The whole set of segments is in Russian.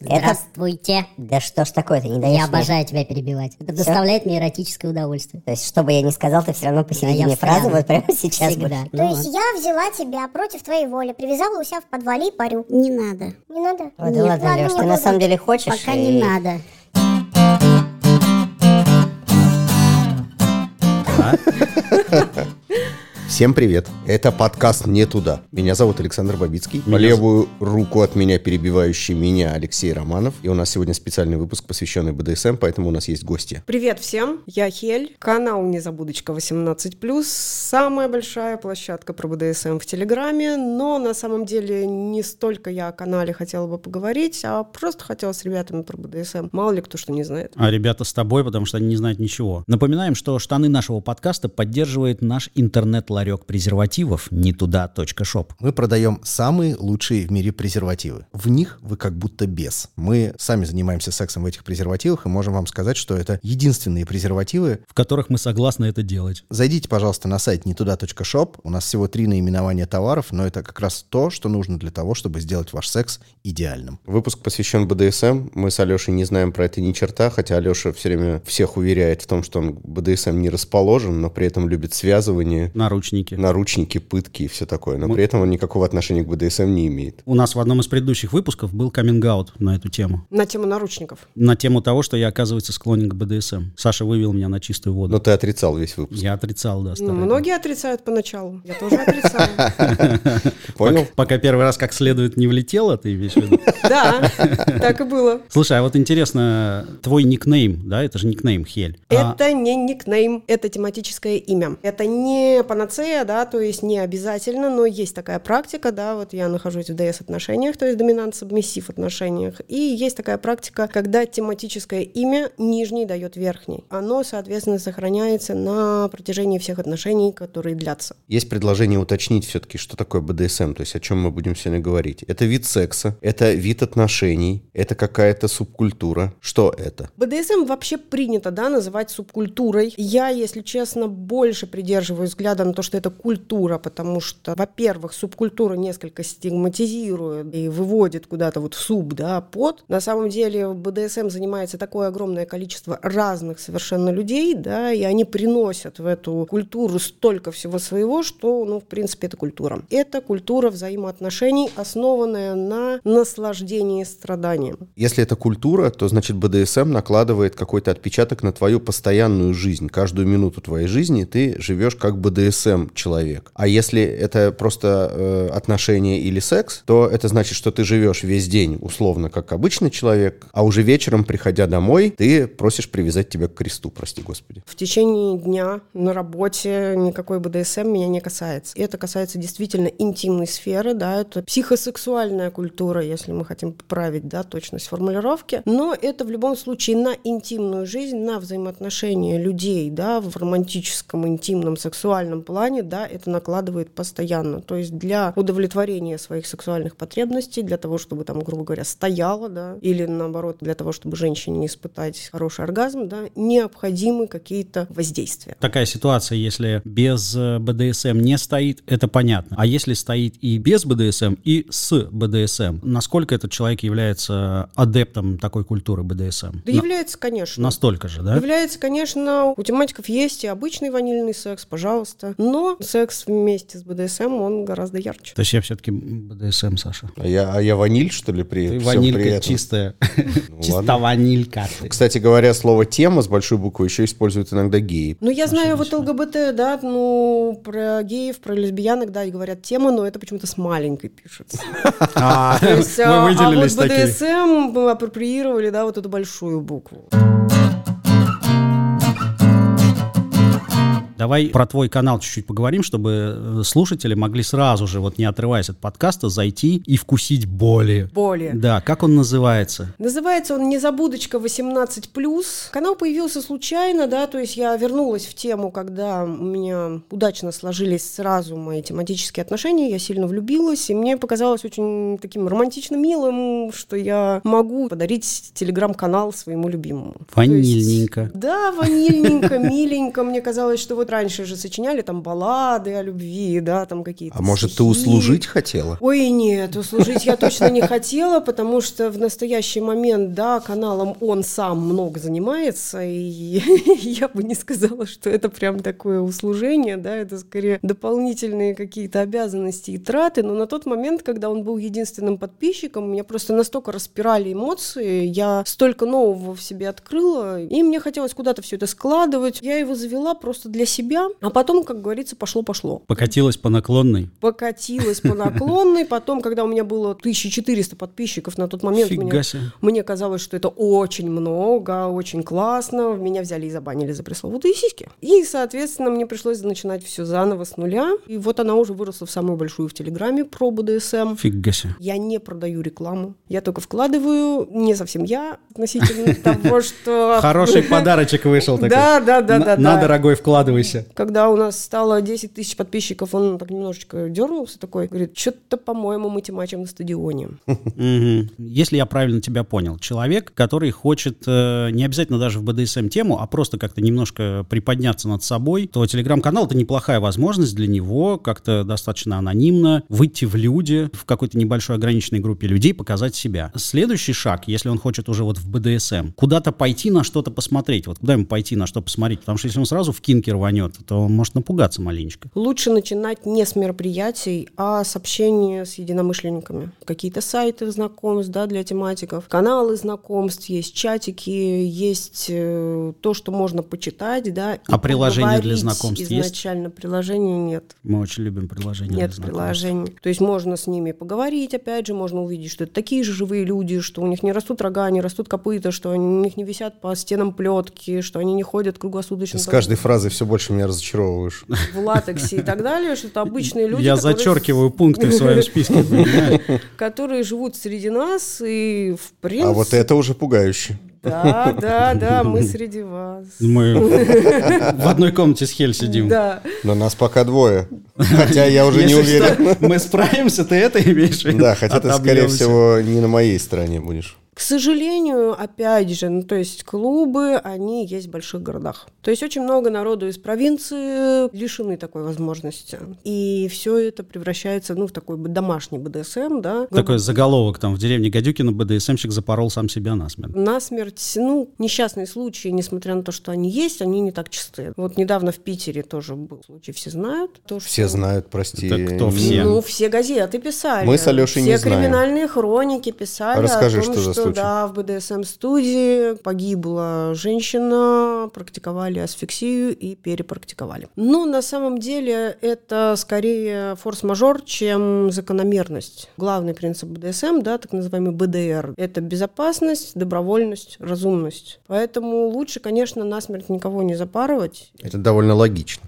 Это... Здравствуйте. Да что ж такое-то, не даешь Я мне? обожаю тебя перебивать. Это Всё? доставляет мне эротическое удовольствие. То есть, что бы я ни сказал, ты все равно посередине я фразы вот прямо сейчас Всегда. будешь. Ну То вот. есть я взяла тебя против твоей воли, привязала у себя в подвале и парю. Не надо. Не надо? Да Нет, ладно, Леш, ты на самом деле хочешь? Пока и- не надо. Всем привет! Это подкаст «Не туда». Меня зовут Александр Бабицкий. По левую руку от меня перебивающий меня Алексей Романов. И у нас сегодня специальный выпуск, посвященный БДСМ, поэтому у нас есть гости. Привет всем, я Хель, канал Незабудочка 18+, самая большая площадка про БДСМ в Телеграме, но на самом деле не столько я о канале хотела бы поговорить, а просто хотела с ребятами про БДСМ. Мало ли кто что не знает. А ребята с тобой, потому что они не знают ничего. Напоминаем, что штаны нашего подкаста поддерживает наш интернет-ларек презервативов не туда.шоп. Мы продаем самые лучшие в мире презервативы. В них вы как будто без. Мы сами занимаемся сексом в этих презервативах и можем вам сказать, что это единственные презервативы. в которых мы согласны это делать. Зайдите, пожалуйста, на сайт нетуда.шоп. У нас всего три наименования товаров, но это как раз то, что нужно для того, чтобы сделать ваш секс идеальным. Выпуск посвящен БДСМ. Мы с Алешей не знаем про это ни черта, хотя Алеша все время всех уверяет в том, что он БДСМ не расположен, но при этом любит связывание, Наручники. Наручники, пытки и все такое. Но при этом он никакого отношения к БДСМ не имеет. У нас в одном из предыдущих выпусков был каминг-аут на эту тему. На тему наручников. На тему того, что я, оказывается, склонен к БДСМ. Саша вывел меня на чистую воду. Но ты отрицал весь выпуск. Я отрицал, да, Ну, многие отрицают поначалу, я тоже отрицала. Понял? Пока, пока первый раз как следует не влетело, ты имеешь в виду? Да, так и было. Слушай, а вот интересно, твой никнейм, да, это же никнейм Хель. А, Это не никнейм, это тематическое имя. Это не панацея, да, то есть не обязательно, но есть такая практика, да, вот я нахожусь в ДС-отношениях, то есть доминант-сабмиссив отношениях, и есть такая практика, когда тематическое имя нижний дает верхний. Оно, соответственно, сохраняется на протяжении всех отношений, которые длятся. Есть предложение уточнить все-таки, что такое БДСМ, то есть о чем мы будем сегодня говорить. Это вид секса, это вид отношений, это какая-то субкультура. Что это? БДСМ вообще принято, да, называть субкультурой. Я, если честно, больше придерживаюсь взгляда на то, что это культура, потому что, во-первых, субкультура несколько стигматизирует и выводит куда-то вот в суб, да, под. На самом деле БДСМ занимается такое огромное количество разных совершенно людей, да, и они приносят в эту культуру столько всего своего, что, ну, в принципе, это культура. Это культура взаимоотношений, основанная на наслаждении страданием. Если это культура, то значит БДСМ накладывает какой-то отпечаток на твою постоянную жизнь. Каждую минуту твоей жизни ты живешь как БДСМ человек. А если это просто э, отношения или секс, то это значит, что ты живешь весь день условно как обычный человек, а уже вечером, приходя домой, ты просишь привязать тебя к кресту, прости господи. В течение дня на работе никакой БДСМ меня не касается. Это касается действительно интимной сферы, да, это психосексуальная культура, если мы хотим поправить, да, точность формулировки. Но это в любом случае на интимную жизнь, на взаимоотношения людей, да, в романтическом, интимном, сексуальном плане, да, это накладывает постоянно. То есть для удовлетворения своих сексуальных потребностей, для того, чтобы там, грубо говоря, стояла, да, или наоборот, для того, чтобы женщине испытать хороший оргазм, да, необходимы какие-то воздействия. Такая ситуация, если без э, БДСМ не стоит, это понятно. А если стоит и без БДСМ, и с БДСМ, насколько этот человек является адептом такой культуры БДСМ? Да На- является, конечно. Настолько же, да? Является, конечно, у тематиков есть и обычный ванильный секс, пожалуйста. Но секс вместе с БДСМ, он гораздо ярче. То есть я все-таки БДСМ, Саша. А я, а я ваниль, что ли, при Ты всем ванилька при этом? чистая. Ну, Чисто ванилька ты. Кстати говоря, слово «тема» с большой буквы еще используют иногда геи. Ну, я знаю вот ЛГБТ, да, ну, про геев, про лесбиянок, да, и говорят тема, но это почему-то с маленькой пишется. А, есть, а а вот выделились такие. БДСМ мы апроприировали, да, вот эту большую букву. Давай про твой канал чуть-чуть поговорим, чтобы э, слушатели могли сразу же, вот не отрываясь от подкаста, зайти и вкусить боли. Боли. Да, как он называется? Называется он «Незабудочка 18+.» Канал появился случайно, да, то есть я вернулась в тему, когда у меня удачно сложились сразу мои тематические отношения, я сильно влюбилась, и мне показалось очень таким романтично милым, что я могу подарить телеграм-канал своему любимому. То есть- Ванильненько. да, ванильненько, миленько. Мне казалось, что вот раньше же сочиняли там баллады о любви, да, там какие-то А может, ты стихи. услужить хотела? Ой, нет, услужить я точно не хотела, потому что в настоящий момент, да, каналом он сам много занимается, и я бы не сказала, что это прям такое услужение, да, это скорее дополнительные какие-то обязанности и траты, но на тот момент, когда он был единственным подписчиком, меня просто настолько распирали эмоции, я столько нового в себе открыла, и мне хотелось куда-то все это складывать. Я его завела просто для себя, а потом, как говорится, пошло-пошло Покатилась по наклонной. покатилась по наклонной. Потом, когда у меня было 1400 подписчиков на тот момент, мне, мне казалось, что это очень много, очень классно. Меня взяли и забанили за пресловутые сиськи. И, соответственно, мне пришлось начинать все заново с нуля. И вот она уже выросла в самую большую в Телеграме про БДСМ. Фига себе. Я не продаю рекламу. Я только вкладываю, не совсем я, относительно того, что... Хороший подарочек вышел такой. Да, да, да, На- да, На, да. дорогой, вкладывайся. Когда у нас стало 10 тысяч подписчиков, он так немножечко дернулся такой, говорит, что-то, по-моему, мы темачим на стадионе. Если я правильно тебя понял, человек, который хочет э, не обязательно даже в БДСМ тему, а просто как-то немножко приподняться над собой, то телеграм-канал это неплохая возможность для него как-то достаточно анонимно выйти в люди, в какой-то небольшой ограниченной группе людей, показать себя. Следующий шаг, если он хочет уже вот в БДСМ, куда-то пойти на что-то посмотреть. Вот куда ему пойти на что посмотреть? Потому что если он сразу в кинки рванет, то он может напугаться маленечко. Лучше начинать не с мероприятий, а с общения с единомышленниками. Какие-то сайты знакомств да, для тематиков, каналы знакомств, есть чатики, есть э, то, что можно почитать. Да, А приложения для знакомств есть? Изначально приложений нет. Мы очень любим приложения. Нет для знакомств. приложений. То есть можно с ними поговорить, опять же, можно увидеть, что это такие же живые люди, что у них не растут рога, не растут копыта, что они, у них не висят по стенам плетки, что они не ходят круглосуточно С каждой фразой все больше меня разочаровываешь. в латексе и так далее, что это обычные люди, Я которые, зачеркиваю пункты в своем списке. понимаешь? которые живут среди нас и в принципе... А вот это уже пугающе. Да, да, да, мы среди вас. Мы в одной комнате с Хель сидим. Да. Но нас пока двое. Хотя я уже не Если уверен. что, мы справимся, ты это имеешь в виду? Да, хотя ты, скорее всего, не на моей стороне будешь. К сожалению, опять же, ну, то есть клубы, они есть в больших городах. То есть очень много народу из провинции лишены такой возможности. И все это превращается, ну, в такой бы домашний БДСМ, да. Такой заголовок там в деревне Гадюкина БДСМщик запорол сам себя насмерть. Насмерть, ну, несчастные случаи, несмотря на то, что они есть, они не так частые. Вот недавно в Питере тоже был случай, все знают. То, что- Все знают, прости. Это кто все? Ну, все газеты писали. Мы с Алешей все не знаем. криминальные хроники писали Расскажи, о том, что за случай? да, в БДСМ-студии погибла женщина, практиковали асфиксию и перепрактиковали. Ну, на самом деле, это скорее форс-мажор, чем закономерность. Главный принцип БДСМ, да, так называемый БДР, это безопасность, добровольность, разумность. Поэтому лучше, конечно, насмерть никого не запарывать. Это довольно логично.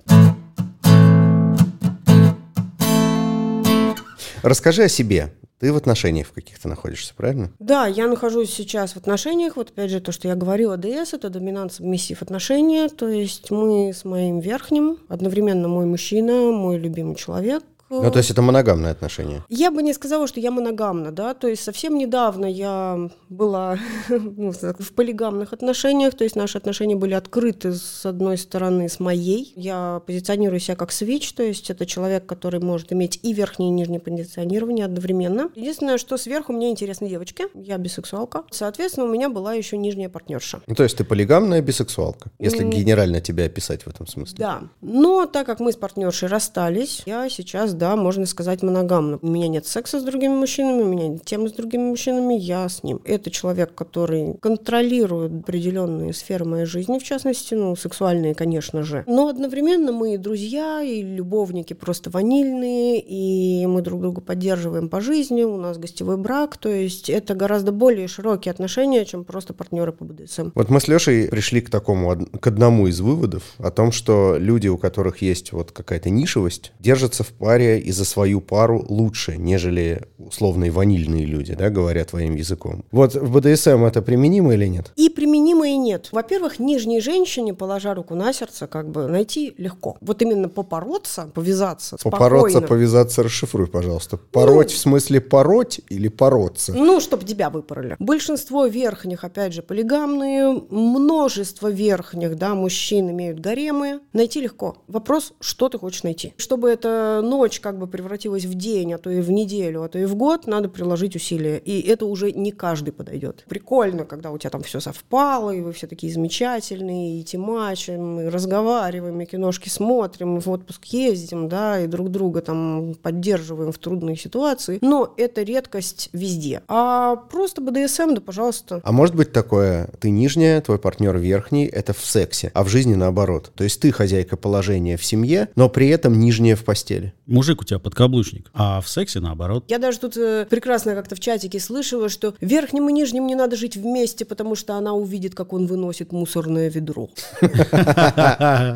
Расскажи о себе. Ты в отношениях в каких-то находишься, правильно? Да, я нахожусь сейчас в отношениях. Вот опять же, то, что я говорила, ДС это доминант сабмиссив отношения. То есть мы с моим верхним, одновременно мой мужчина, мой любимый человек. Ну, то есть это моногамные отношения. Я бы не сказала, что я моногамна, да, то есть совсем недавно я была ну, в полигамных отношениях, то есть наши отношения были открыты с одной стороны с моей. Я позиционирую себя как свич, то есть это человек, который может иметь и верхнее, и нижнее позиционирование одновременно. Единственное, что сверху мне интересны девочки, я бисексуалка. Соответственно, у меня была еще нижняя партнерша. Ну, то есть ты полигамная бисексуалка, если генерально тебя описать в этом смысле. Да. Но так как мы с партнершей расстались, я сейчас, да, можно сказать, моногамна. У меня нет секса с другими мужчинами, у меня нет темы с другими мужчинами, я с ним. Это человек, который контролирует определенные сферы моей жизни, в частности, ну, сексуальные, конечно же. Но одновременно мы и друзья, и любовники просто ванильные, и мы друг друга поддерживаем по жизни, у нас гостевой брак, то есть это гораздо более широкие отношения, чем просто партнеры по БДСМ. Вот мы с Лешей пришли к такому, к одному из выводов о том, что люди, у которых есть вот какая-то нишевость, держатся в паре более и за свою пару лучше, нежели условные ванильные люди, да, говоря твоим языком. Вот в БДСМ это применимо или нет? И применимо, и нет. Во-первых, нижней женщине, положа руку на сердце, как бы найти легко. Вот именно попороться, повязаться Попороться, спокойно. повязаться, расшифруй, пожалуйста. Пороть в смысле пороть или пороться? Ну, чтобы тебя выпороли. Большинство верхних, опять же, полигамные, множество верхних, да, мужчин имеют гаремы. Найти легко. Вопрос, что ты хочешь найти. Чтобы эта ночь как бы превратилась в день, а то и в неделю, а то и в год, надо приложить усилия. И это уже не каждый подойдет. Прикольно, когда у тебя там все совпало, и вы все такие замечательные, и темачим, и разговариваем, и киношки смотрим, и в отпуск ездим, да, и друг друга там поддерживаем в трудные ситуации. Но это редкость везде. А просто БДСМ, да, пожалуйста. А может быть такое, ты нижняя, твой партнер верхний, это в сексе, а в жизни наоборот. То есть ты хозяйка положения в семье, но при этом нижняя в постели. Мужик у тебя подкаблучник, а в сексе наоборот. Я даже тут э, прекрасно как-то в чатике слышала, что верхним и нижним не надо жить вместе, потому что она увидит, как он выносит мусорное ведро.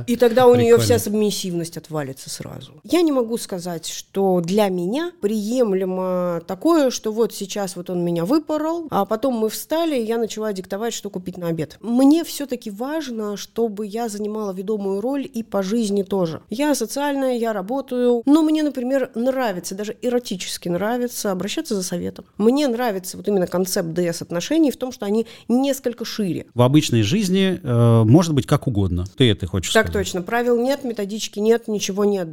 И тогда у нее вся субмиссивность отвалится сразу. Я не могу сказать, что для меня приемлемо такое, что вот сейчас вот он меня выпорол, а потом мы встали, и я начала диктовать, что купить на обед. Мне все-таки важно, чтобы я занимала ведомую роль и по жизни тоже. Я социальная, я работаю, но мне, например, нравится, даже эротически нравится обращаться за советом. Мне нравится вот именно концепт ДС-отношений в том, что они несколько шире. В обычной жизни э, может быть как угодно. Ты это хочешь Так сказать? точно. Правил нет, методички нет, ничего нет.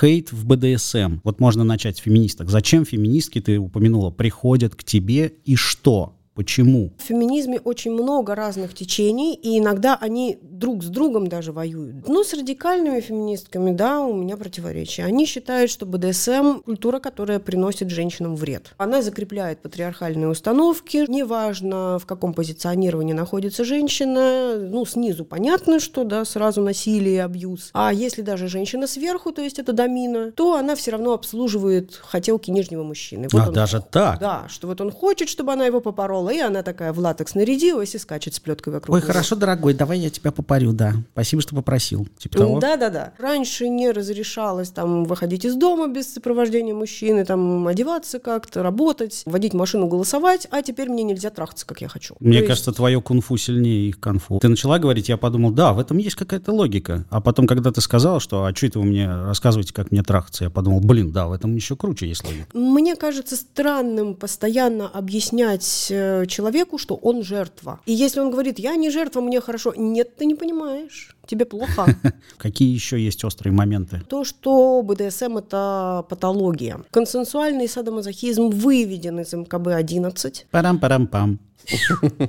Хейт в БДСМ. Вот можно начать с феминисток. Зачем феминистки, ты упомянула, приходят к тебе и что? Почему? В феминизме очень много разных течений, и иногда они друг с другом даже воюют. Ну, с радикальными феминистками, да, у меня противоречия. Они считают, что БДСМ – культура, которая приносит женщинам вред. Она закрепляет патриархальные установки. Неважно, в каком позиционировании находится женщина, ну, снизу понятно, что, да, сразу насилие абьюз. А если даже женщина сверху, то есть это домина, то она все равно обслуживает хотелки нижнего мужчины. Вот а он даже так? да, что вот он хочет, чтобы она его попорола, и она такая в латекс нарядилась и скачет с плеткой вокруг. Ой, него. хорошо, дорогой, давай я тебя попарю, да. Спасибо, что попросил. Типа того. Да, да, да. Раньше не разрешалось там выходить из дома без сопровождения мужчины, там одеваться как-то, работать, водить машину, голосовать, а теперь мне нельзя трахаться, как я хочу. Мне То есть- кажется, твое кунг-фу сильнее их конфу. Ты начала говорить, я подумал, да, в этом есть какая-то логика. А потом, когда ты сказала, что, а что это вы мне рассказываете, как мне трахаться, я подумал, блин, да, в этом еще круче есть логика. Мне кажется странным постоянно объяснять э, человеку, что он жертва. И если он говорит, я не жертва, мне хорошо, нет, ты не понимаешь, тебе плохо. Какие еще есть острые моменты? То, что БДСМ – это патология. Консенсуальный садомазохизм выведен из МКБ-11. Парам-парам-пам.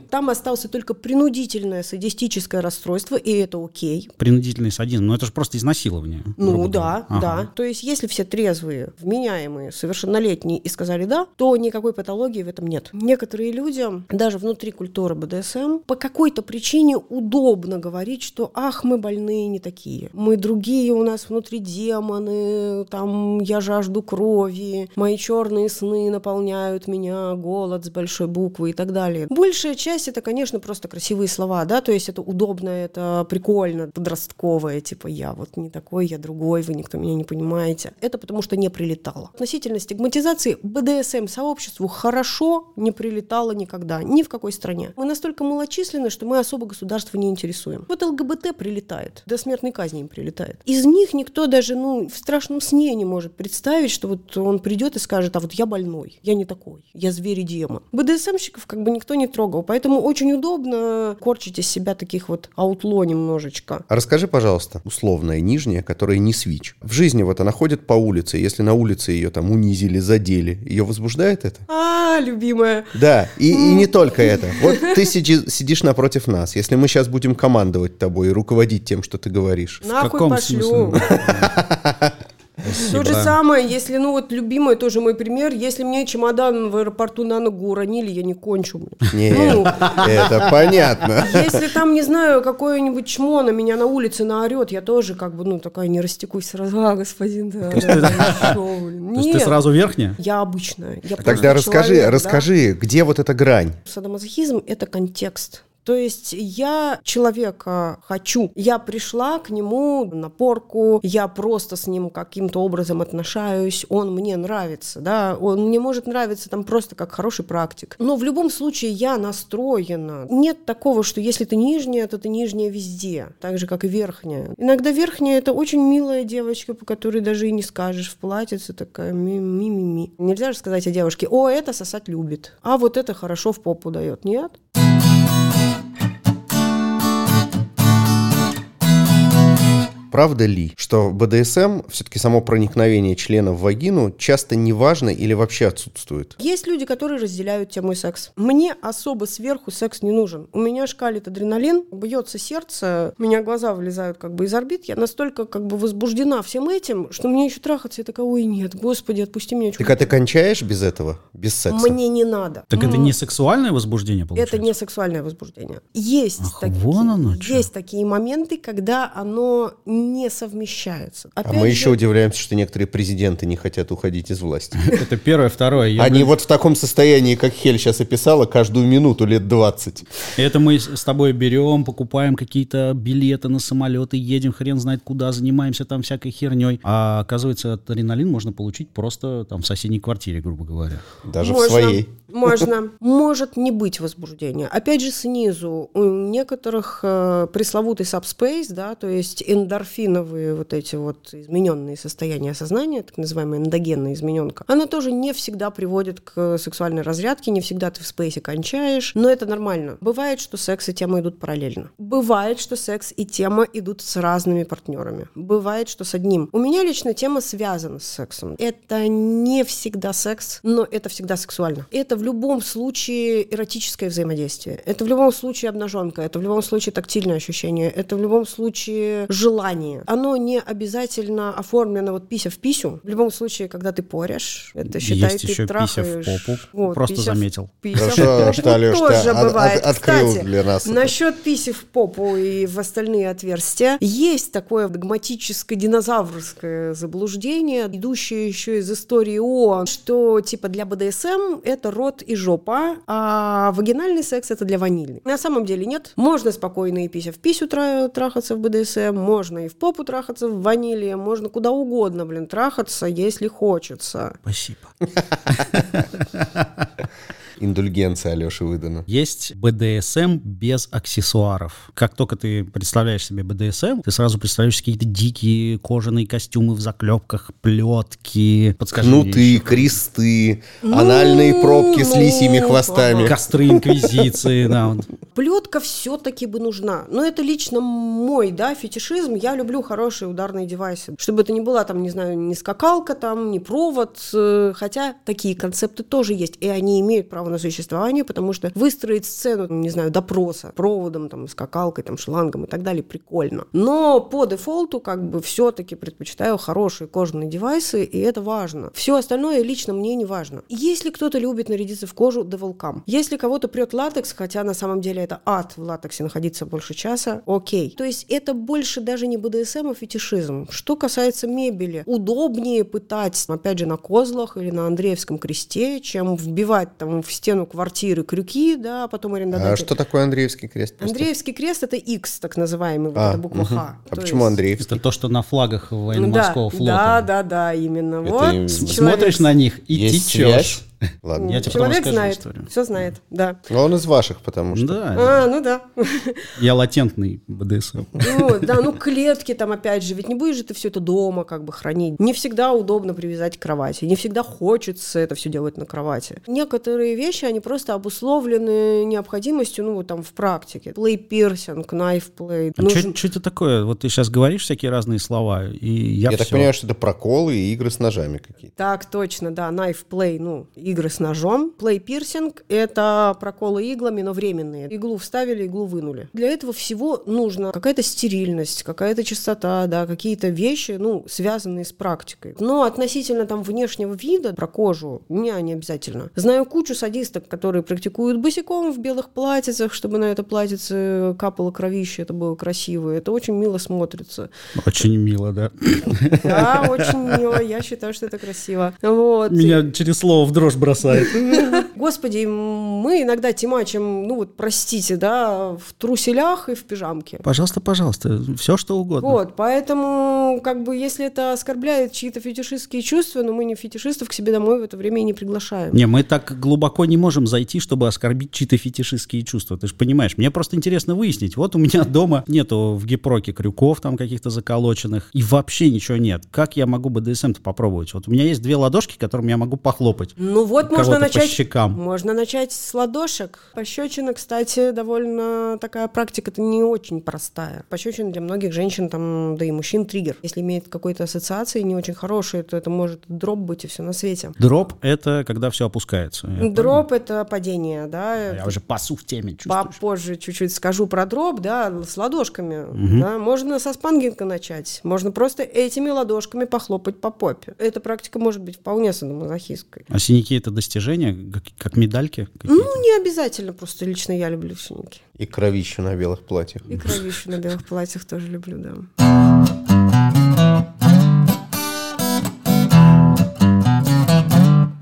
Там остался только принудительное садистическое расстройство, и это окей. Принудительный садизм. Ну, это же просто изнасилование. Ну да, говоря. да. Ага. То есть, если все трезвые, вменяемые, совершеннолетние и сказали да, то никакой патологии в этом нет. Некоторые люди, даже внутри культуры БДСМ, по какой-то причине удобно говорить, что ах, мы больные не такие. Мы другие, у нас внутри демоны, там я жажду крови, мои черные сны наполняют меня, голод с большой буквы и так далее. Большая часть это, конечно, просто красивые слова, да, то есть это удобно, это прикольно, подростковое, типа я вот не такой, я другой, вы никто меня не понимаете. Это потому что не прилетало. Относительно стигматизации БДСМ сообществу хорошо не прилетало никогда, ни в какой стране. Мы настолько малочисленны, что мы особо государство не интересуем. Вот ЛГБТ прилетает, до смертной казни им прилетает. Из них никто даже, ну, в страшном сне не может представить, что вот он придет и скажет, а вот я больной, я не такой, я зверь и демон. БДСМщиков как бы никто не трогал, поэтому очень удобно корчить из себя таких вот аутло немножечко. А расскажи, пожалуйста, условная нижняя, которая не свич. В жизни вот она ходит по улице, если на улице ее там унизили, задели, ее возбуждает это? А, любимая. Да, и, и не только это. Вот ты сиди- сидишь напротив нас. Если мы сейчас будем командовать тобой и руководить тем, что ты говоришь, Нахуй каком пошлю. Смысле? То же самое, если, ну вот, любимый тоже мой пример, если мне чемодан в аэропорту на ногу уронили, я не кончу. нет, Ну, это понятно. если там, не знаю, какое-нибудь чмо на меня на улице наорет, я тоже как бы, ну, такая не растекусь сразу, а, господин, да, да, да, хорошо, блин». То есть ты сразу верхняя? я обычная. Тогда расскажи, расскажи, где вот эта грань? Садомазохизм – это контекст. То есть я человека хочу, я пришла к нему на порку, я просто с ним каким-то образом отношаюсь, он мне нравится, да, он мне может нравиться там просто как хороший практик. Но в любом случае я настроена. Нет такого, что если ты нижняя, то ты нижняя везде, так же, как и верхняя. Иногда верхняя — это очень милая девочка, по которой даже и не скажешь, в платьице такая ми-ми-ми. Нельзя же сказать о девушке, о, это сосать любит, а вот это хорошо в попу дает. Нет? Правда ли, что в БДСМ все-таки само проникновение члена в вагину часто не важно или вообще отсутствует? Есть люди, которые разделяют тему секс. Мне особо сверху секс не нужен. У меня шкалит адреналин, бьется сердце, у меня глаза вылезают как бы из орбит. Я настолько как бы возбуждена всем этим, что мне еще трахаться, я такая, ой, нет, господи, отпусти меня. Так а ты кончаешь без этого? Без секса? Мне не надо. Так это не сексуальное возбуждение, получается? Это не сексуальное возбуждение. Есть, Ах, такие, вон оно есть такие моменты, когда оно не совмещается. А Опять мы же, еще удивляемся, что некоторые президенты не хотят уходить из власти. Это первое, второе. Они вот в таком состоянии, как Хель сейчас описала, каждую минуту лет 20. Это мы с тобой берем, покупаем какие-то билеты на самолеты, едем хрен знает куда, занимаемся там всякой херней. А оказывается, адреналин можно получить просто там в соседней квартире, грубо говоря. Даже в своей. Можно. Может не быть возбуждения. Опять же, снизу. У некоторых э, пресловутый subspace, да, то есть эндорфиновые вот эти вот измененные состояния сознания, так называемая эндогенная измененка, она тоже не всегда приводит к сексуальной разрядке, не всегда ты в спейсе кончаешь, но это нормально. Бывает, что секс и тема идут параллельно. Бывает, что секс и тема идут с разными партнерами. Бывает, что с одним. У меня лично тема связана с сексом. Это не всегда секс, но это всегда сексуально. Это в любом случае эротическое взаимодействие. Это в любом случае обнаженка. Это в любом случае тактильное ощущение. Это в любом случае желание. Оно не обязательно оформлено вот пися в писю. В любом случае, когда ты порешь, это считай, Есть ты еще пися в трахаешь. попу. Просто пися в- заметил. пися в попу что, Алёш, ты тоже от- бывает. от- открыл Кстати, для нас это. насчет писи в попу и в остальные отверстия, есть такое догматическое динозаврское заблуждение, идущее еще из истории ООН, что типа для БДСМ это рот и жопа, а вагинальный секс это для ванильный. На самом деле нет. Можно спокойно и пися в писю тра- трахаться в БДСМ, можно и в попу трахаться в ваниле, можно куда угодно, блин, трахаться, если хочется. Спасибо. Индульгенция Алёши выдана. Есть БДСМ без аксессуаров. Как только ты представляешь себе БДСМ, ты сразу представляешь какие-то дикие кожаные костюмы в заклепках, плетки. Подскажи Кнуты, еще. кресты, анальные пробки с ну, лисьими хвостами. Костры инквизиции, да. Плетка все-таки бы нужна. Но это лично мой, да, фетишизм. Я люблю хорошие ударные девайсы. Чтобы это не была там, не знаю, не скакалка там, не провод. э, Хотя такие концепты тоже есть. И они имеют право на существование, потому что выстроить сцену, не знаю, допроса проводом, там, скакалкой, там, шлангом и так далее прикольно. Но по дефолту как бы все-таки предпочитаю хорошие кожаные девайсы, и это важно. Все остальное лично мне не важно. Если кто-то любит нарядиться в кожу, да волкам. Если кого-то прет латекс, хотя на самом деле это ад в латексе находиться больше часа, окей. То есть это больше даже не БДСМ, а фетишизм. Что касается мебели, удобнее пытать, опять же, на козлах или на Андреевском кресте, чем вбивать там в стену квартиры крюки, да, а потом А арендодатель. что такое Андреевский крест? просто? Андреевский крест это X, так называемый, вот А, эта буква мгм. Х. А То почему есть- Андреевский? Это то, что на флагах Да, военно-морского флота. Да, да, да, именно. Это вот им- человек- Смотришь на них и Есть течешь. связь? Ладно. Я тебе потом Человек расскажу знает, историю. все знает, да. Но он из ваших, потому что. Да, А, ну да. я латентный БДСМ. Ну, да, ну клетки там опять же, ведь не будешь же ты все это дома как бы хранить. Не всегда удобно привязать к кровати, не всегда хочется это все делать на кровати. Некоторые вещи, они просто обусловлены необходимостью, ну, вот там в практике. Плей пирсинг, knife play. А Нужен- Что это такое? Вот ты сейчас говоришь всякие разные слова, и я, Я так всё. понимаю, что это проколы и игры с ножами какие-то. Так, точно, да, knife play, ну, игры с ножом. Play пирсинг — это проколы иглами, но временные. Иглу вставили, иглу вынули. Для этого всего нужна какая-то стерильность, какая-то чистота, да, какие-то вещи, ну, связанные с практикой. Но относительно там внешнего вида про кожу, мне не обязательно. Знаю кучу садисток, которые практикуют босиком в белых платьицах, чтобы на это платьице капало кровище, это было красиво. Это очень мило смотрится. Очень мило, да. Да, очень мило. Я считаю, что это красиво. Вот. Меня через слово в дрожь бросает. Господи, мы иногда темачим, ну вот, простите, да, в труселях и в пижамке. Пожалуйста, пожалуйста, все что угодно. Вот, поэтому, как бы, если это оскорбляет чьи-то фетишистские чувства, но мы не фетишистов к себе домой в это время и не приглашаем. Не, мы так глубоко не можем зайти, чтобы оскорбить чьи-то фетишистские чувства. Ты же понимаешь, мне просто интересно выяснить. Вот у меня дома нету в гипроке крюков там каких-то заколоченных, и вообще ничего нет. Как я могу БДСМ-то попробовать? Вот у меня есть две ладошки, которыми я могу похлопать. Ну вот можно Кого-то по начать. щекам. Можно начать с ладошек. Пощечина, кстати, довольно такая практика, это не очень простая. Пощечина для многих женщин, там, да и мужчин триггер. Если имеет какой-то ассоциации не очень хорошие, то это может drop быть и все на свете. Drop — это когда все опускается. Дроп это падение, да. понял. Я уже пасу в теме чувствую. Попозже чуть-чуть скажу про drop, да, с ладошками. Да, можно со спанкинга начать, можно просто этими ладошками похлопать по попе. Эта практика может быть вполне садомазохистской. А синяки — это достижения, как, как медальки какие-то? Ну, не обязательно, просто лично я люблю синяки. И кровища на белых платьях. И кровищу на белых платьях тоже люблю, да.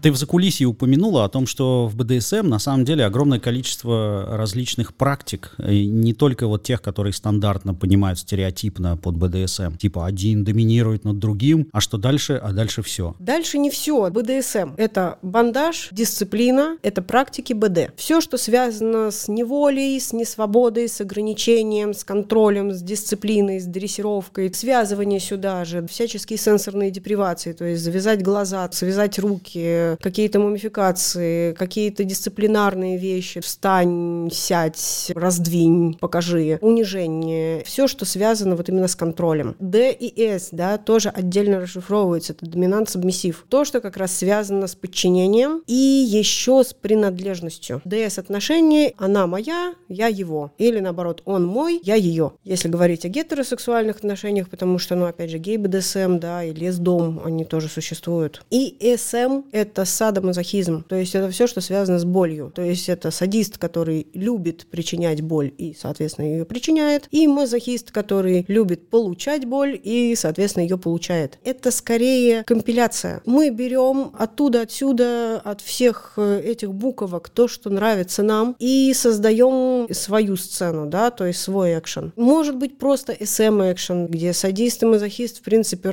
Ты в закулисье упомянула о том, что в БДСМ на самом деле огромное количество различных практик, не только вот тех, которые стандартно понимают стереотипно под БДСМ, типа один доминирует над другим, а что дальше, а дальше все. Дальше не все. БДСМ – это бандаж, дисциплина, это практики БД. Все, что связано с неволей, с несвободой, с ограничением, с контролем, с дисциплиной, с дрессировкой, связывание сюда же, всяческие сенсорные депривации, то есть завязать глаза, связать руки, какие-то мумификации, какие-то дисциплинарные вещи, встань, сядь, раздвинь, покажи, унижение, все, что связано вот именно с контролем. Д и С, да, тоже отдельно расшифровываются, это доминант-субмиссив. То, что как раз связано с подчинением и еще с принадлежностью. ДС отношения, она моя, я его. Или наоборот, он мой, я ее. Если говорить о гетеросексуальных отношениях, потому что, ну, опять же, гей-БДСМ, да, и лес-дом, они тоже существуют. И СМ — это садомазохизм, то есть это все, что связано с болью. То есть это садист, который любит причинять боль и, соответственно, ее причиняет, и мазохист, который любит получать боль и, соответственно, ее получает. Это скорее компиляция. Мы берем оттуда, отсюда, от всех э, этих буквок то, что нравится нам, и создаем свою сцену, да, то есть свой экшен. Может быть просто SM-экшен, где садист и мазохист, в принципе,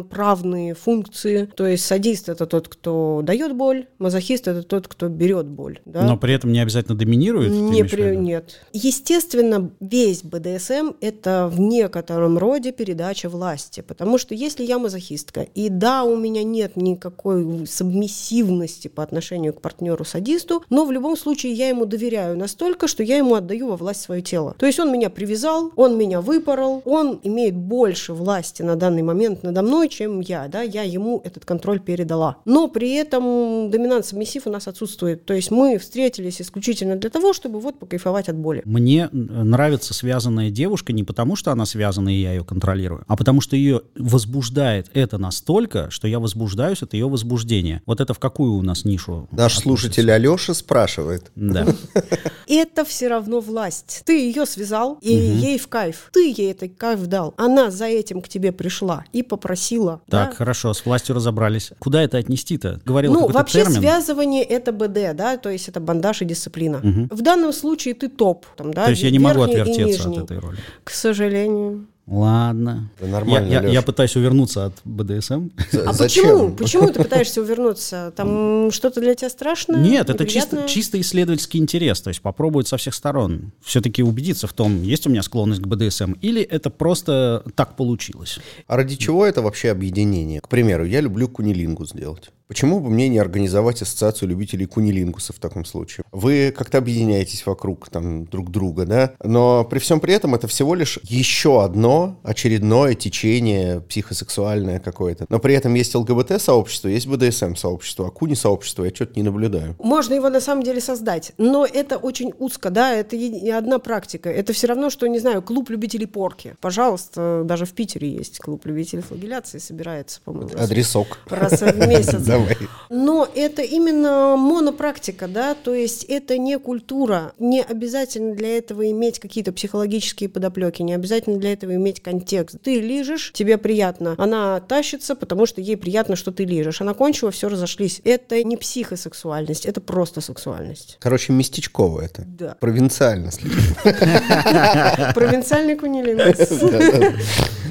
равноправные функции. То есть садист — это тот, кто дает боль, мазохист — это тот, кто берет боль. Да? Но при этом не обязательно доминирует? Не при-? Нет. Естественно, весь БДСМ — это в некотором роде передача власти. Потому что если я мазохистка, и да, у меня нет никакой субмиссивности по отношению к партнеру-садисту, но в любом случае я ему доверяю настолько, что я ему отдаю во власть свое тело. То есть он меня привязал, он меня выпорол, он имеет больше власти на данный момент надо мной, чем я. Да? Я ему этот контроль передала. Но при этом доминант-субмиссив у нас отсутствует. То есть мы встретились исключительно для того, чтобы вот покайфовать от боли. Мне нравится связанная девушка не потому, что она связана и я ее контролирую, а потому что ее возбуждает это настолько, что я возбуждаюсь от ее возбуждения. Вот это в какую у нас нишу? Наш относится? слушатель Алеша спрашивает. Да. Это все равно власть. Ты ее связал, и ей в кайф. Ты ей этот кайф дал. Она за этим к тебе пришла и попросила. Так, да? хорошо, с властью разобрались. Куда это отнести-то? Говорил Ну, вообще термин. связывание это БД, да, то есть это бандаж и дисциплина. В данном случае ты топ, там, да, То есть я не могу отвертеться от этой роли. К сожалению. Ладно. Да нормально, я, я- я пытаюсь увернуться от БДСМ. А Зачем? почему? Почему ты пытаешься увернуться? Там что-то для тебя страшное? Нет, это чисто, чисто исследовательский интерес, то есть попробовать со всех сторон. Все-таки убедиться в том, есть у меня склонность к БДСМ, или это просто так получилось. А ради чего это вообще объединение? К примеру, я люблю кунилингу сделать. Почему бы мне не организовать ассоциацию любителей кунилингуса в таком случае? Вы как-то объединяетесь вокруг там, друг друга, да? Но при всем при этом это всего лишь еще одно очередное течение психосексуальное какое-то. Но при этом есть ЛГБТ-сообщество, есть БДСМ-сообщество, а куни-сообщество я что-то не наблюдаю. Можно его на самом деле создать, но это очень узко, да, это не одна практика. Это все равно, что, не знаю, клуб любителей порки. Пожалуйста, даже в Питере есть клуб любителей флагеляции, собирается, по-моему, Адресок. раз в месяц. Давай. Но это именно монопрактика, да, то есть это не культура. Не обязательно для этого иметь какие-то психологические подоплеки, не обязательно для этого иметь контекст. Ты лижешь, тебе приятно. Она тащится, потому что ей приятно, что ты лижешь. Она кончила, все разошлись. Это не психосексуальность, это просто сексуальность. Короче, местечково это. Да. Провинциально. Провинциальный кунилингус.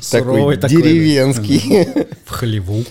Суровый Такой деревенский. В хлеву.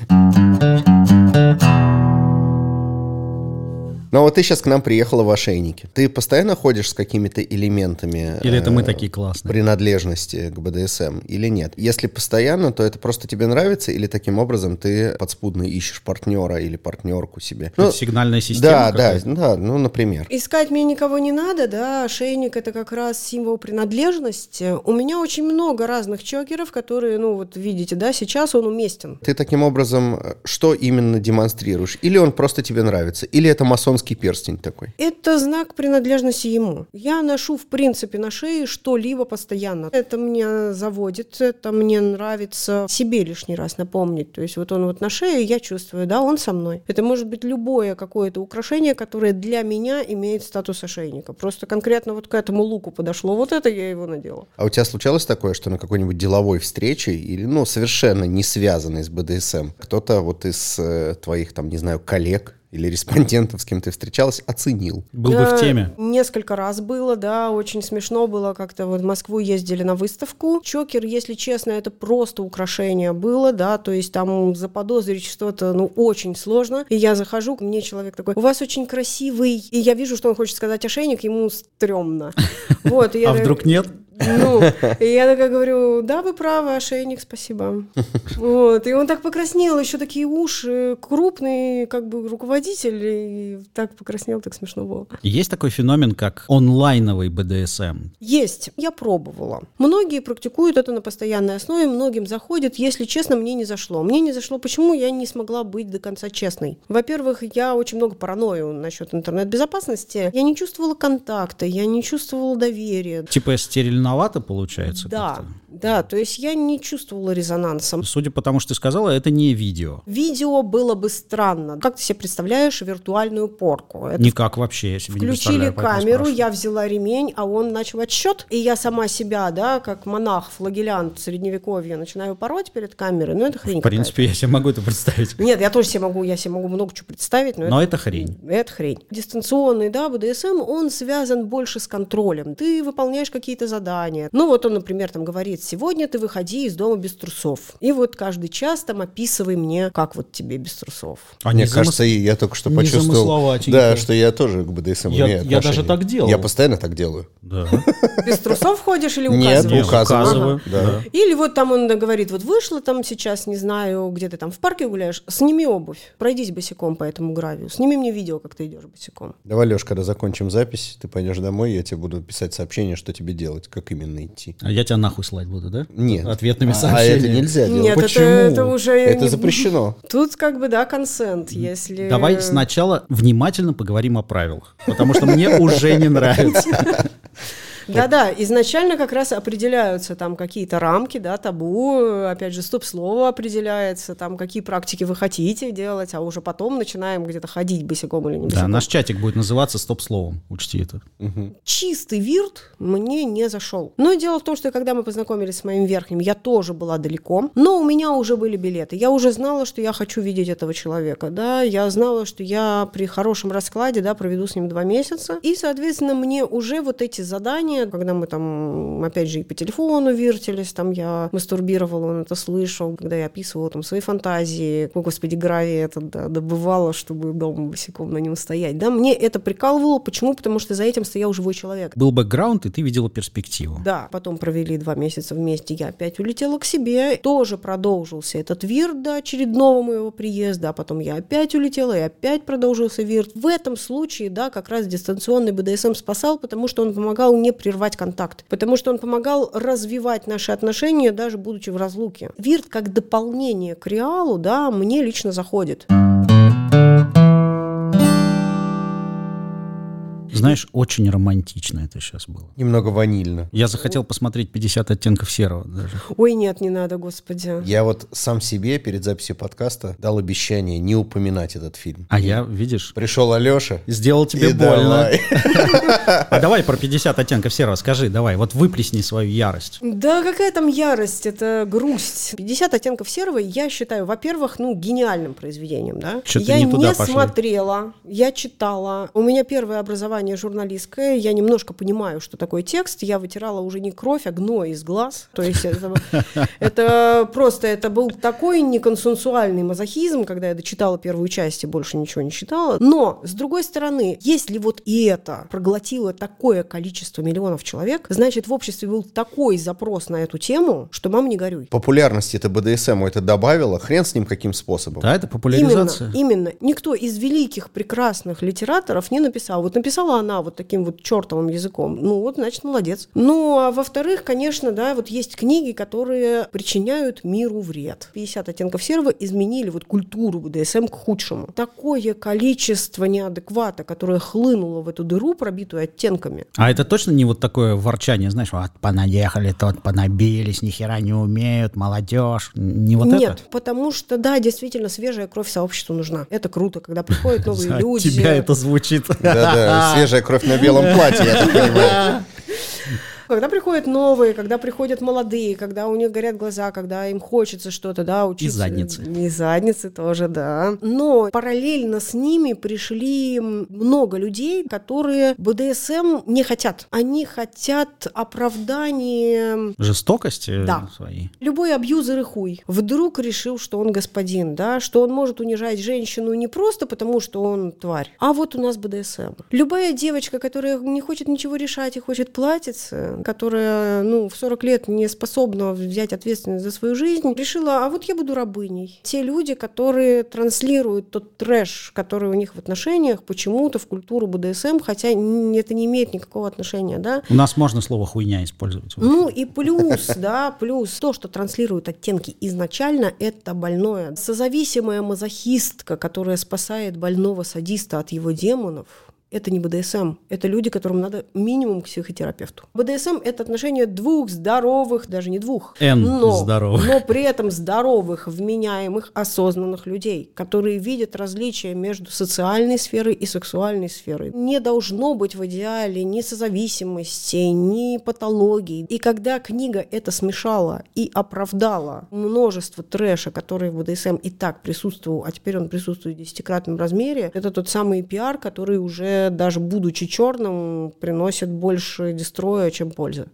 Ну, а вот ты сейчас к нам приехала в ошейнике. Ты постоянно ходишь с какими-то элементами Или это мы э, такие классные? принадлежности к БДСМ или нет? Если постоянно, то это просто тебе нравится или таким образом ты подспудно ищешь партнера или партнерку себе? Это сигнальная система Да, да, какая-то? да, ну, например. Искать мне никого не надо, да, ошейник это как раз символ принадлежности. У меня очень много разных чокеров, которые, ну вот видите, да, сейчас он уместен. Ты таким образом э, что именно демонстрируешь? Или он просто тебе нравится? Или это масонский перстень такой? Это знак принадлежности ему. Я ношу, в принципе, на шее что-либо постоянно. Это меня заводит, это мне нравится себе лишний раз напомнить. То есть вот он вот на шее, я чувствую, да, он со мной. Это может быть любое какое-то украшение, которое для меня имеет статус ошейника. Просто конкретно вот к этому луку подошло. Вот это я его надела. А у тебя случалось такое, что на какой-нибудь деловой встрече или, ну, совершенно не связанной с БДСМ, кто-то вот из э, твоих, там, не знаю, коллег или респондентов, с кем ты встречалась, оценил? Был бы в теме. Несколько раз было, да, очень смешно было, как-то вот в Москву ездили на выставку. Чокер, если честно, это просто украшение было, да, то есть там заподозрить что-то, ну, очень сложно. И я захожу, мне человек такой, у вас очень красивый, и я вижу, что он хочет сказать ошейник, ему стрёмно. Вот, и я А вдруг нет? Ну, и я такая говорю, да, вы правы, ошейник, спасибо. Вот, и он так покраснел, еще такие уши, крупный, как бы, руководитель, и так покраснел, так смешно было. Есть такой феномен, как онлайновый БДСМ. Есть, я пробовала. Многие практикуют это на постоянной основе, многим заходит. Если честно, мне не зашло. Мне не зашло, почему я не смогла быть до конца честной. Во-первых, я очень много паранойю насчет интернет-безопасности. Я не чувствовала контакта, я не чувствовала доверия. Типа стерильновато получается? Да? Да, то есть я не чувствовала резонанса. Судя по тому, что ты сказала, это не видео. Видео было бы странно. Как ты себе представляешь виртуальную порку? Это Никак вообще, я себе не Включили поэтому камеру, я взяла ремень, а он начал отсчет, и я сама себя, да, как монах, флагелянт средневековья, начинаю пороть перед камерой, ну это хрень В принципе, я себе могу это представить. Нет, я тоже себе могу, я себе могу много чего представить, но, Но это хрень. это хрень. Дистанционный, да, БДСМ, он связан больше с контролем. Ты выполняешь какие-то задания. Ну вот он, например, там говорит, сегодня ты выходи из дома без трусов. И вот каждый час там описывай мне, как вот тебе без трусов. А Мне не замыс- кажется, я только что почувствовал, да, что я тоже к БДСМ Я- имею я даже так делал. Я постоянно так делаю. Да. Без трусов ходишь или Нет, указываешь? указываю. указываю, да. Или вот там он говорит, вот вышла там сейчас, не знаю, где ты там в парке гуляешь, сними обувь, пройдись босиком по этому гравию, сними мне видео, как ты идешь босиком. Давай, Леш, когда закончим запись, ты пойдешь домой, я тебе буду писать сообщение, что тебе делать, как именно идти. А я тебя нахуй слать буду, да? Нет. Ответными А сообщениями. это нельзя делать. Нет, это, Почему? это уже... Это не- запрещено. Тут как бы, да, консент, если... Давай сначала внимательно поговорим о правилах, потому что мне уже не нравится. Да-да, изначально как раз определяются там какие-то рамки, да, табу, опять же, стоп-слово определяется, там какие практики вы хотите делать, а уже потом начинаем где-то ходить босиком или не Да, босиком. наш чатик будет называться стоп-словом, учти это. чистый вирт мне не зашел. Но дело в том, что когда мы познакомились с моим верхним, я тоже была далеко, но у меня уже были билеты. Я уже знала, что я хочу видеть этого человека, да, я знала, что я при хорошем раскладе, да, проведу с ним два месяца, и, соответственно, мне уже вот эти задания, когда мы там, опять же, и по телефону вертелись, там я мастурбировала, он это слышал, когда я описывала там свои фантазии, о, господи, гравий этот, да, добывала, чтобы дома босиком на нем стоять, да, мне это прикалывало, почему? Потому что за этим стоял живой человек. Был бэкграунд, и ты видела перспективу. Да, потом провели два месяца вместе, я опять улетела к себе, тоже продолжился этот вирт до очередного моего приезда, а потом я опять улетела, и опять продолжился вирт. В этом случае, да, как раз дистанционный БДСМ спасал, потому что он помогал не прервать контакт, потому что он помогал развивать наши отношения, даже будучи в разлуке. Вирт как дополнение к реалу, да, мне лично заходит. Знаешь, очень романтично это сейчас было. Немного ванильно. Я захотел посмотреть 50 оттенков серого даже. Ой, нет, не надо, господи. Я вот сам себе перед записью подкаста дал обещание не упоминать этот фильм. А я, видишь, Пришел Алеша. сделал тебе больно. давай. А давай про 50 оттенков серого скажи, давай, вот выплесни свою ярость. Да какая там ярость, это грусть. 50 оттенков серого я считаю, во-первых, ну, гениальным произведением, да. Я не смотрела, я читала. У меня первое образование журналистское, я немножко понимаю, что такое текст. Я вытирала уже не кровь, а гной из глаз. То есть это, это просто, это был такой неконсенсуальный мазохизм, когда я дочитала первую часть и больше ничего не читала. Но, с другой стороны, если вот и это проглотило такое количество миллионов человек, значит, в обществе был такой запрос на эту тему, что мам не горюй. Популярности это БДСМ это добавило, хрен с ним каким способом. Да, это Именно, популяризация. именно. Никто из великих, прекрасных литераторов не написал. Вот написала она вот таким вот чертовым языком. Ну вот, значит, молодец. Ну, а во-вторых, конечно, да, вот есть книги, которые причиняют миру вред. 50 оттенков серого изменили вот культуру БДСМ к худшему. Такое количество неадеквата, которое хлынуло в эту дыру, пробитую оттенками. А это точно не вот такое ворчание, знаешь, вот понаехали, тот понабились, ни хера не умеют, молодежь. Не вот Нет, это? потому что, да, действительно, свежая кровь сообществу нужна. Это круто, когда приходят новые люди. тебя это звучит. Да-да, свежая кровь на белом платье, я так понимаю. Когда приходят новые, когда приходят молодые, когда у них горят глаза, когда им хочется что-то, да, учиться. задницы. И задницы тоже, да. Но параллельно с ними пришли много людей, которые БДСМ не хотят. Они хотят оправдания Жестокости Да. свои. Любой абьюзер и хуй вдруг решил, что он господин, да, что он может унижать женщину не просто потому, что он тварь, а вот у нас БДСМ. Любая девочка, которая не хочет ничего решать и хочет платиться, которая, ну, в 40 лет не способна взять ответственность за свою жизнь, решила, а вот я буду рабыней. Те люди, которые транслируют тот трэш, который у них в отношениях, почему-то в культуру БДСМ, хотя это не имеет никакого отношения, да, У нас можно слово хуйня использовать. ну и плюс, да, плюс то, что транслируют оттенки изначально, это больное. Созависимая мазохистка, которая спасает больного садиста от его демонов, это не БДСМ. Это люди, которым надо минимум к психотерапевту. БДСМ – это отношение двух здоровых, даже не двух, Н но, здоровых. но при этом здоровых, вменяемых, осознанных людей, которые видят различия между социальной сферой и сексуальной сферой. Не должно быть в идеале ни созависимости, ни патологий. И когда книга это смешала и оправдала множество трэша, который в БДСМ и так присутствовал, а теперь он присутствует в десятикратном размере, это тот самый пиар, который уже даже будучи черным, приносит больше дестроя, чем пользы.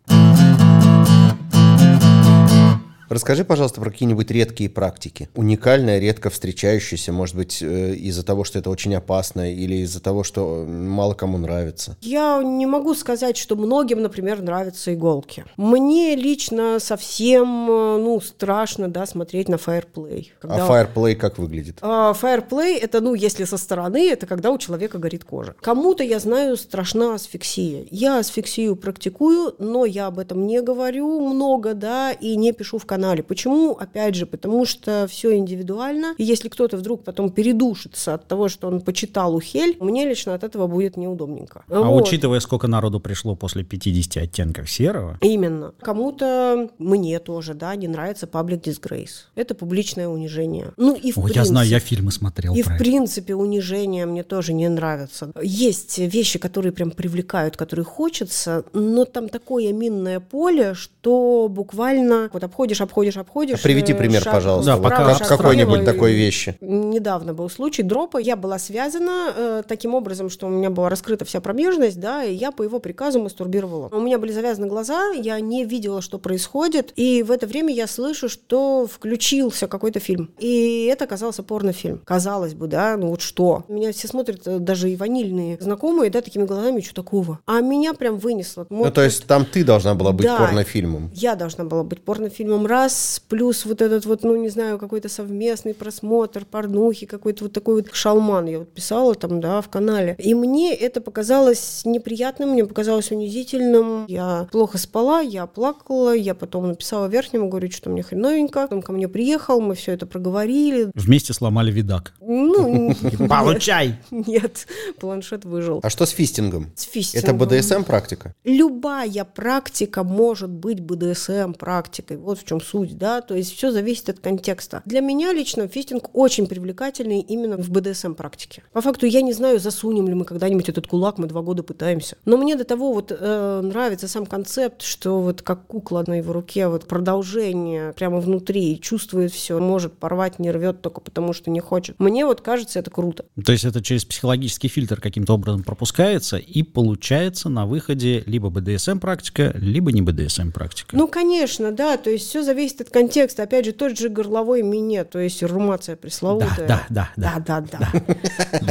Расскажи, пожалуйста, про какие-нибудь редкие практики. Уникальное, редко встречающееся, может быть, э, из-за того, что это очень опасно, или из-за того, что мало кому нравится. Я не могу сказать, что многим, например, нравятся иголки. Мне лично совсем, э, ну, страшно, да, смотреть на фаерплей. А Fireplay как выглядит? Фаерплей это, ну, если со стороны, это когда у человека горит кожа. Кому-то, я знаю, страшна асфиксия. Я асфиксию практикую, но я об этом не говорю много, да, и не пишу в канале. Почему? Опять же, потому что все индивидуально. И если кто-то вдруг потом передушится от того, что он почитал ухель, мне лично от этого будет неудобненько. А Вот. учитывая, сколько народу пришло после 50 оттенков серого, Именно. Кому-то, мне тоже, да, не нравится public disgrace. Это публичное унижение. Ну и в О, принципе... я знаю, я фильмы смотрел И в это. принципе унижение мне тоже не нравится. Есть вещи, которые прям привлекают, которые хочется, но там такое минное поле, что буквально вот обходишь, обходишь, обходишь. А приведи э, пример, шаг пожалуйста. Да, пока как- какой-нибудь такой вещи. Недавно был случай дропа. Я была связана э, таким образом, что у меня была раскрыта вся промежность, да, и я по его приказу мастурбировала. У меня были завязаны глаза, я не видела, что происходит, и в это время я слышу, что включился какой-то фильм. И это оказался порнофильм. Казалось бы, да, ну вот что? Меня все смотрят, э, даже и ванильные знакомые, да, такими глазами, что такого? А меня прям вынесло. Ну, то есть там ты должна была быть Да. порнофильмом. Я должна была быть порнофильмом раз плюс вот этот вот, ну, не знаю, какой-то совместный просмотр порнухи, какой-то вот такой вот шалман я вот писала там, да, в канале. И мне это показалось неприятным, мне показалось унизительным. Я плохо спала, я плакала, я потом написала верхнему, говорю, что мне хреновенько. Он ко мне приехал, мы все это проговорили. Вместе сломали видак. Ну, Получай! нет, планшет выжил. А что с фистингом? С Это фистингом. БДСМ практика? Любая практика может быть БДСМ практикой. Вот в чем суть, да. То есть все зависит от контекста. Для меня лично фистинг очень привлекательный именно в БДСМ практике. По факту я не знаю, засунем ли мы когда-нибудь этот кулак, мы два года пытаемся. Но мне до того вот э, нравится сам концепт, что вот как кукла на его руке, вот продолжение прямо внутри, чувствует все, может порвать, не рвет только потому, что не хочет. Мне вот кажется это круто. То есть это через психологический фильтр каким-то образом пропускается и получается на выходе либо БДСМ-практика, либо не БДСМ-практика. Ну, конечно, да, то есть все зависит от контекста. Опять же, тот же горловой минет, то есть румация пресловутая. Да, да, да, да, да, да.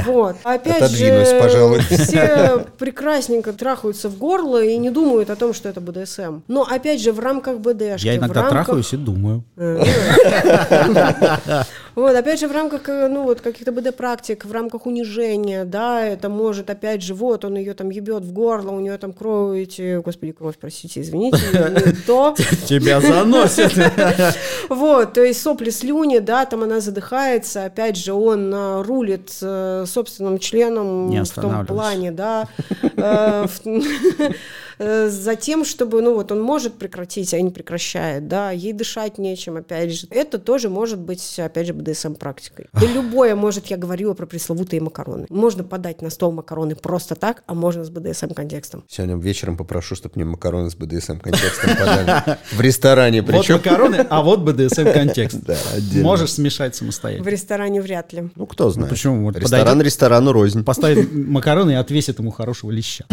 Вот. Опять же, все прекрасненько трахаются в горло и не думают о том, что это БДСМ. Но опять же, в рамках БДшки. Я иногда трахаюсь и думаю. Вот, опять же, в рамках, э, ну, вот, каких-то БД-практик, в рамках унижения, да, это может, опять же, вот, он ее там ебет в горло, у нее там кровь, эти- господи, кровь, простите, извините, не то. Тебя заносит. Вот, то есть сопли, слюни, да, там она задыхается, опять же, он э, рулит э, собственным членом в том плане, да, за тем, чтобы, ну вот, он может прекратить, а не прекращает, да, ей дышать нечем, опять же. Это тоже может быть, опять же, БДСМ-практикой. Да любое может, я говорила про пресловутые макароны. Можно подать на стол макароны просто так, а можно с БДСМ-контекстом. Сегодня вечером попрошу, чтобы мне макароны с БДСМ контекстом подали. В ресторане Вот причем. макароны, а вот БДСМ-контекст. Можешь смешать В самостоятельно. ресторане вряд ли. Ну, кто знает. почему? Вот Ресторан ресторану рознь. Поставит макароны и отвесит ему хорошего леща.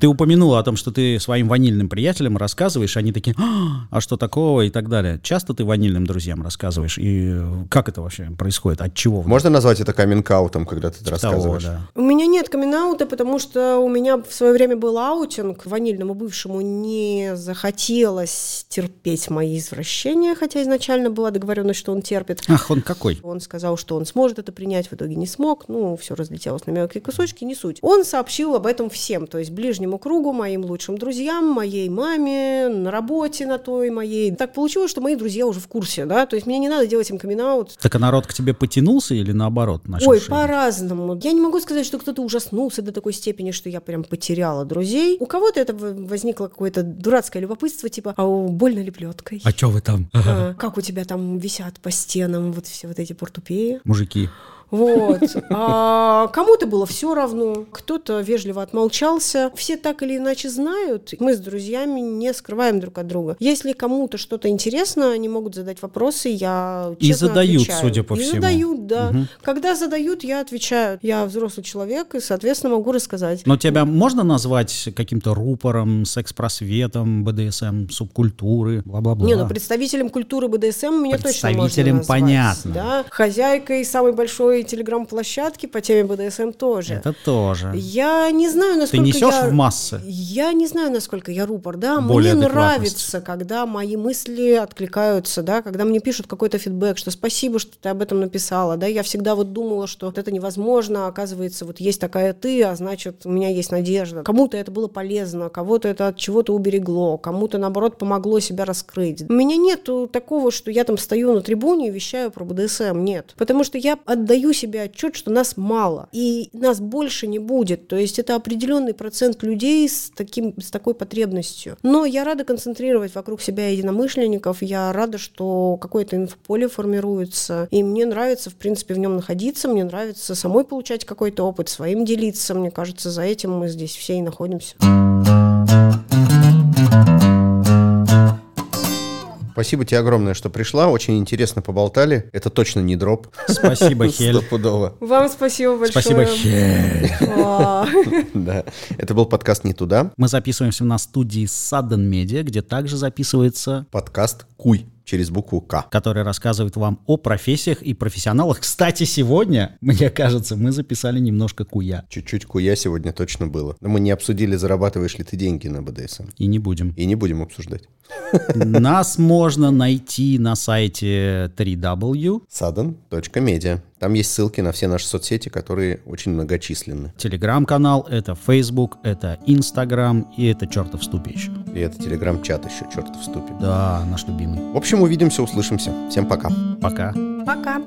Ты упомянула о том, что ты своим ванильным приятелям рассказываешь, они такие, «А, а что такого и так далее. Часто ты ванильным друзьям рассказываешь? И э, как это вообще происходит? От чего? Можно назвать это каминг-аутом, когда ты это того, рассказываешь? да. У меня нет камин потому что у меня в свое время был аутинг. Ванильному бывшему не захотелось терпеть мои извращения, хотя изначально была договоренность, что он терпит. Ах, он какой. Он сказал, что он сможет это принять, в итоге не смог. Ну, все разлетелось на мелкие кусочки, не суть. Он сообщил об этом всем, то есть ближнему кругу, моим лучшим друзьям, моей маме, на работе на той моей. Так получилось, что мои друзья уже в курсе, да, то есть мне не надо делать им камин Так а народ к тебе потянулся или наоборот? начал Ой, по-разному. Я не могу сказать, что кто-то ужаснулся до такой степени, что я прям потеряла друзей. У кого-то это возникло какое-то дурацкое любопытство, типа, а больно ли плеткой? А чё вы там, А, как у тебя там висят по стенам вот все вот эти портупеи? мужики? Вот. А кому-то было все равно, кто-то вежливо отмолчался. Все так или иначе знают. Мы с друзьями не скрываем друг от друга. Если кому-то что-то интересно, они могут задать вопросы, я И честно задают, отвечаю. судя по и всему. задают, да. Мгм. Когда задают, я отвечаю. Я взрослый человек и, соответственно, могу рассказать. Но тебя можно назвать каким-то рупором, секс-просветом, БДСМ, субкультуры, бла-бла-бла? Не, ну представителем культуры БДСМ меня точно можно Представителем назвать, понятно. Да? Хозяйкой самой большой телеграм-площадки по теме БДСМ тоже. Это тоже. Я не знаю, Ты насколько несешь я... в массы? Я не знаю, насколько я рупор, да. Более мне нравится, когда мои мысли откликаются, да, когда мне пишут какой-то фидбэк, что спасибо, что ты об этом написала, да. Я всегда вот думала, что вот это невозможно, а оказывается, вот есть такая ты, а значит, у меня есть надежда. Кому-то это было полезно, кого-то это от чего-то уберегло, кому-то, наоборот, помогло себя раскрыть. У меня нету такого, что я там стою на трибуне и вещаю про БДСМ, нет. Потому что я отдаю себе отчет, что нас мало, и нас больше не будет. То есть это определенный процент людей с, таким, с такой потребностью. Но я рада концентрировать вокруг себя единомышленников, я рада, что какое-то инфополе формируется, и мне нравится, в принципе, в нем находиться, мне нравится самой получать какой-то опыт, своим делиться. Мне кажется, за этим мы здесь все и находимся. Спасибо тебе огромное, что пришла. Очень интересно поболтали. Это точно не дроп. Спасибо, Хель. Стопудово. Вам спасибо большое. Спасибо, Хель. Да. Это был подкаст «Не туда». Мы записываемся на студии Sudden Media, где также записывается... Подкаст «Куй». через букву К. который рассказывает вам о профессиях и профессионалах. Кстати, сегодня, мне кажется, мы записали немножко куя. Чуть-чуть куя сегодня точно было. Но мы не обсудили, зарабатываешь ли ты деньги на БДСМ. И не будем. И не будем обсуждать. Нас можно найти на сайте 3W, Sudden.media. Там есть ссылки на все наши соцсети, которые очень многочисленны. телеграм-канал, это Facebook, это Instagram и это чертов ступи еще. И это телеграм-чат еще, черт в ступе. Да, наш любимый. В общем, увидимся, услышимся. Всем пока. Пока. Пока.